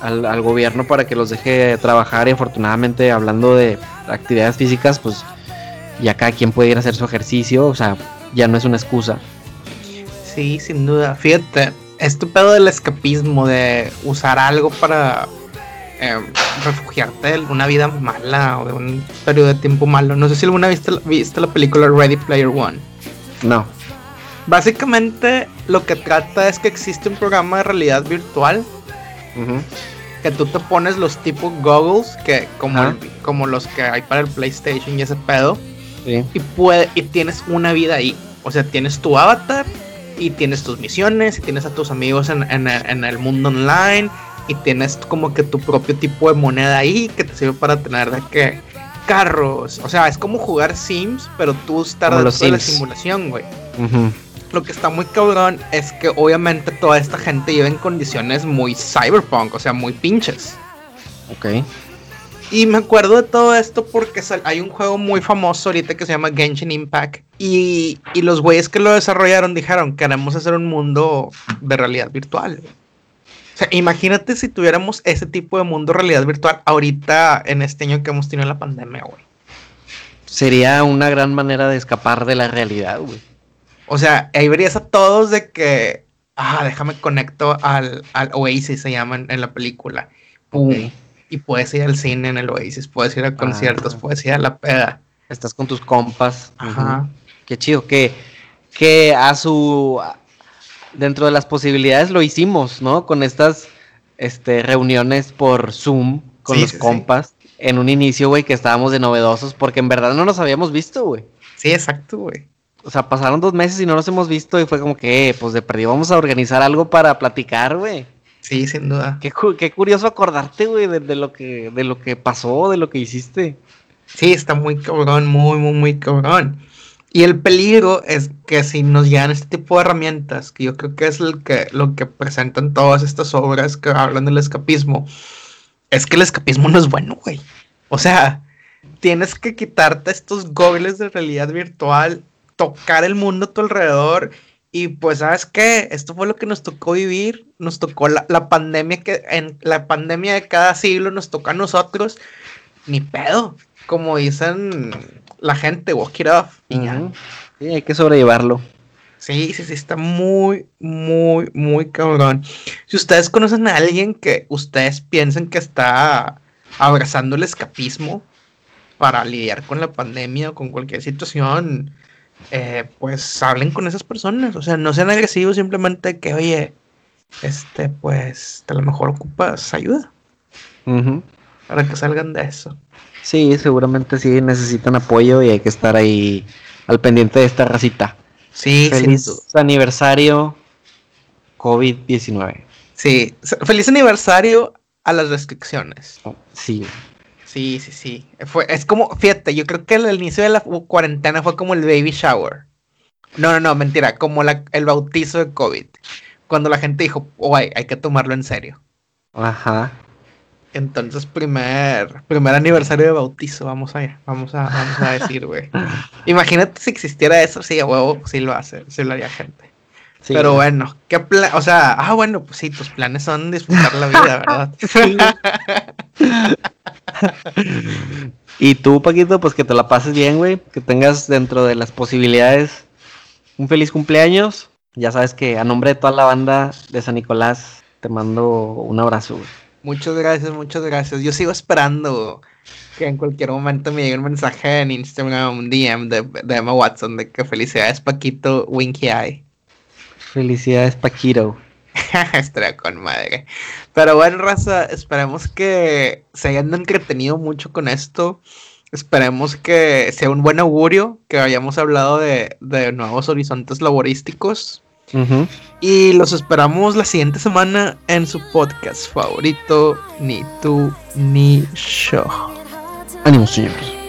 al, al gobierno para que los deje trabajar y afortunadamente hablando de actividades físicas, pues ya cada quien puede ir a hacer su ejercicio, o sea, ya no es una excusa. Sí, sin duda. Fíjate, este pedo del escapismo, de usar algo para eh, refugiarte de una vida mala o de un periodo de tiempo malo. No sé si alguna vez viste, la película Ready Player One. No. Básicamente lo que trata es que existe un programa de realidad virtual que tú te pones los tipos goggles que como, como los que hay para el PlayStation y ese pedo y, puede, y tienes una vida ahí. O sea, tienes tu avatar y tienes tus misiones y tienes a tus amigos en, el mundo online y tienes como que tu propio tipo de moneda ahí que te sirve para tener de que carros. O sea, es como jugar Sims, pero tú estar dentro de la simulación, güey. Lo que está muy cabrón es que obviamente toda esta gente vive en condiciones muy cyberpunk, o sea, muy pinches. Ok. Y me acuerdo de todo esto porque hay un juego muy famoso ahorita que se llama Genshin Impact. Y, los güeyes que lo desarrollaron dijeron, queremos hacer un mundo de realidad virtual. O sea, imagínate si tuviéramos ese tipo de mundo de realidad virtual ahorita en este año que hemos tenido la pandemia, güey. Sería una gran manera de escapar de la realidad, güey. O sea, ahí verías a todos de que, ah, déjame conecto al, al Oasis, se llama en, la película. Pum y puedes ir al cine en el Oasis, puedes ir a conciertos, puedes ir a la peda. Estás con tus compas. Ajá. Qué chido, que, que a su dentro de las posibilidades lo hicimos, ¿no? Con estas este, reuniones por Zoom con los compas. En un inicio, güey, que estábamos de novedosos, porque en verdad no nos habíamos visto, güey. Sí, exacto, güey. O sea, pasaron dos meses y no nos hemos visto y fue como que, eh, pues de perdido vamos a organizar algo para platicar, güey. Sí, sin duda. Qué, qué curioso acordarte, güey, de, lo que, de lo que pasó, de lo que hiciste. Sí, está muy cabrón, muy, muy, muy cabrón. Y el peligro es que si nos llegan este tipo de herramientas, que yo creo que es el que, lo que presentan todas estas obras que hablan del escapismo, es que el escapismo no es bueno, güey. O sea, tienes que quitarte estos goggles de realidad virtual, tocar el mundo a tu alrededor y pues, ¿sabes qué? Esto fue lo que nos tocó vivir. Nos tocó la, pandemia que en la pandemia de cada siglo nos toca a nosotros. Ni pedo. Como dicen la gente, walk it off. Y Sí, hay que sobrellevarlo. Sí, sí, sí, está muy, muy, muy cabrón. Si ustedes conocen a alguien que ustedes piensen que está abrazando el escapismo para lidiar con la pandemia o con cualquier situación, eh, pues hablen con esas personas, o sea, no sean agresivos, simplemente que, oye, este, pues, a lo mejor ocupas ayuda para que salgan de eso. Sí, seguramente sí necesitan apoyo y hay que estar ahí al pendiente de esta racita. Sí, feliz aniversario COVID-19. Sí, feliz aniversario a las restricciones. Sí. Sí, sí, sí. Fue, es como, fíjate, yo creo que el inicio de la cuarentena fue como el baby shower. No, no, no, mentira, como la, el bautizo de COVID. Cuando la gente dijo, oh, hay, hay que tomarlo en serio. Ajá. Entonces, primer, primer aniversario de bautizo, vamos a, vamos a, vamos a decir, güey. [laughs] Imagínate si existiera eso, sí, a huevo, sí lo hace, sí lo haría gente. Pero bueno, ¿qué plan? O sea, ah, bueno, pues sí, tus planes son disfrutar la vida, [laughs] ¿verdad? [laughs] y tú, Paquito, pues que te la pases bien, güey. Que tengas dentro de las posibilidades un feliz cumpleaños. Ya sabes que a nombre de toda la banda de San Nicolás te mando un abrazo, güey. Muchas gracias, muchas gracias. Yo sigo esperando que en cualquier momento me llegue un mensaje en Instagram, un DM de, de Emma Watson de que felicidades Paquito Winky Eye. Felicidades Paquito. [laughs] Estaría con madre. Pero bueno, raza, esperemos que se hayan entretenido mucho con esto. Esperemos que sea un buen augurio, que hayamos hablado de, de nuevos horizontes laborísticos. Y los esperamos la siguiente semana en su podcast favorito, Ni tú ni yo. Ánimo, señores.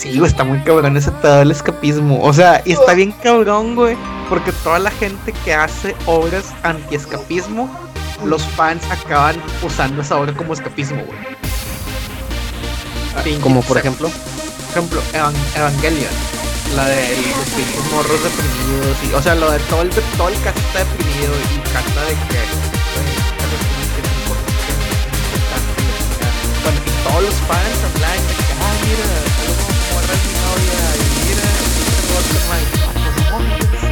Sí, güey, está muy cabrón ese pedo del escapismo. O sea, y está bien cabrón, güey, porque toda la gente que hace obras anti-escapismo, los fans acaban usando esa obra como escapismo, güey. Como por ejemplo. Por ejemplo, Evangelion la de los morros deprimidos y, o sea, lo de todo el, todo el cast está deprimido y canta de que bueno, y todos los fans hablan de que Oh yeah, you need it. What's it like?